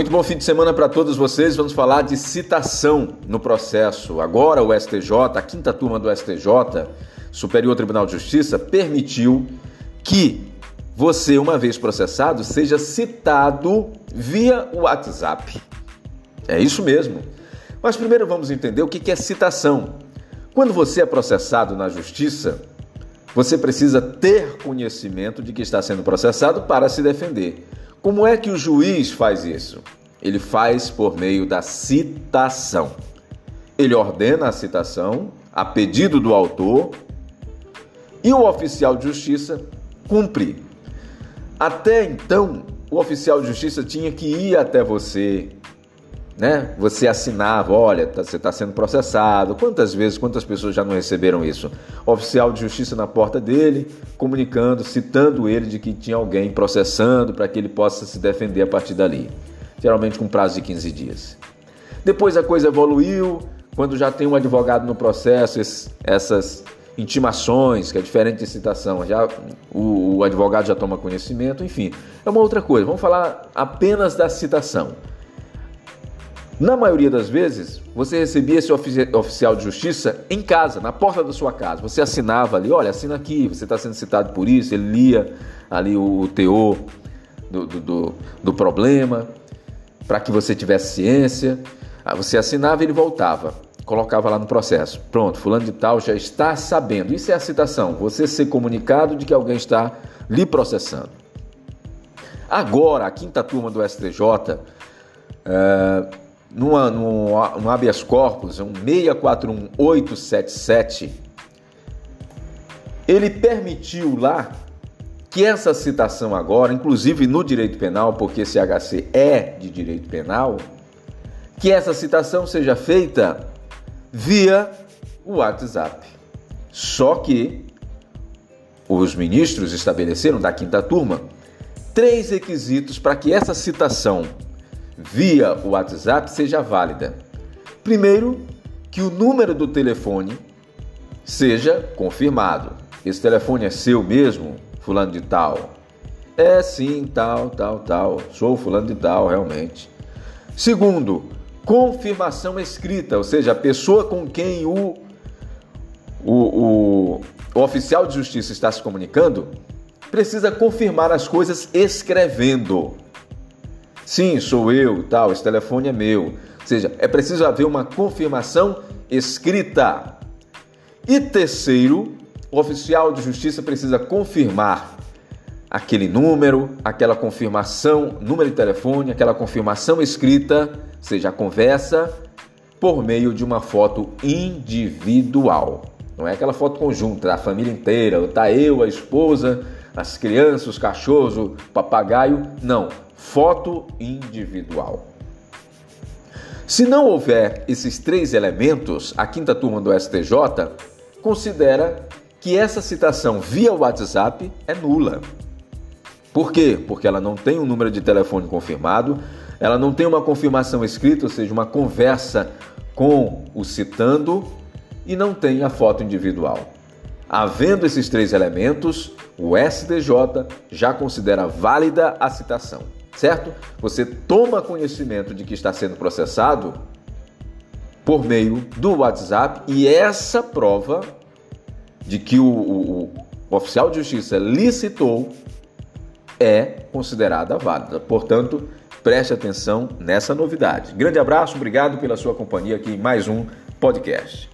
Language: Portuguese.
Muito bom fim de semana para todos vocês. Vamos falar de citação no processo. Agora o STJ, a quinta turma do STJ, Superior Tribunal de Justiça, permitiu que você, uma vez processado, seja citado via WhatsApp. É isso mesmo. Mas primeiro vamos entender o que é citação. Quando você é processado na justiça, você precisa ter conhecimento de que está sendo processado para se defender. Como é que o juiz faz isso? Ele faz por meio da citação. Ele ordena a citação a pedido do autor e o oficial de justiça cumpre. Até então, o oficial de justiça tinha que ir até você, né? Você assinava, olha, tá, você está sendo processado. Quantas vezes, quantas pessoas já não receberam isso? Oficial de justiça na porta dele, comunicando, citando ele de que tinha alguém processando para que ele possa se defender a partir dali. Geralmente com prazo de 15 dias. Depois a coisa evoluiu, quando já tem um advogado no processo, essas intimações, que é diferente de citação, já o, o, advogado já toma conhecimento, enfim, é uma outra coisa. Vamos falar apenas da citação. Na maioria das vezes, você recebia esse oficial de justiça em casa, na porta da sua casa. Você assinava ali, olha, assina aqui, você está sendo citado por isso. Ele lia ali o, teor do, do, do problema, para que você tivesse ciência. Você assinava e ele voltava, colocava lá no processo. Pronto, fulano de tal já está sabendo. Isso é a citação, você ser comunicado de que alguém está lhe processando. Agora, a quinta turma do STJ. É numa, num, habeas corpus, um 641877, ele permitiu lá que essa citação agora, inclusive no direito penal, porque esse HC é de direito penal, que essa citação seja feita via o WhatsApp. Só que os ministros estabeleceram da quinta turma três requisitos para que essa citação via o WhatsApp seja válida. Primeiro, que o número do telefone seja confirmado. Esse telefone é seu mesmo, fulano de tal? É sim, tal, tal, tal. Sou fulano de tal, realmente. Segundo, confirmação escrita, ou seja, a pessoa com quem o, o, o, o oficial de justiça está se comunicando precisa confirmar as coisas escrevendo. Sim, sou eu, tal, esse telefone é meu. Ou seja, é preciso haver uma confirmação escrita. E terceiro, o oficial de justiça precisa confirmar aquele número, aquela confirmação, número de telefone, aquela confirmação escrita, seja a conversa, por meio de uma foto individual. Não é aquela foto conjunta da família inteira, tá eu, a esposa, as crianças, os cachorros, o papagaio. Não foto individual. Se não houver esses três elementos, a quinta turma do STJ considera que essa citação via WhatsApp é nula. Por quê? Porque ela não tem um número de telefone confirmado, ela não tem uma confirmação escrita, ou seja, uma conversa com o citando, e não tem a foto individual. Havendo esses três elementos, o STJ já considera válida a citação certo? Você toma conhecimento de que está sendo processado por meio do WhatsApp e essa prova de que o, o, o oficial de justiça licitou é considerada válida. Portanto, preste atenção nessa novidade. Grande abraço, obrigado pela sua companhia aqui em mais um podcast.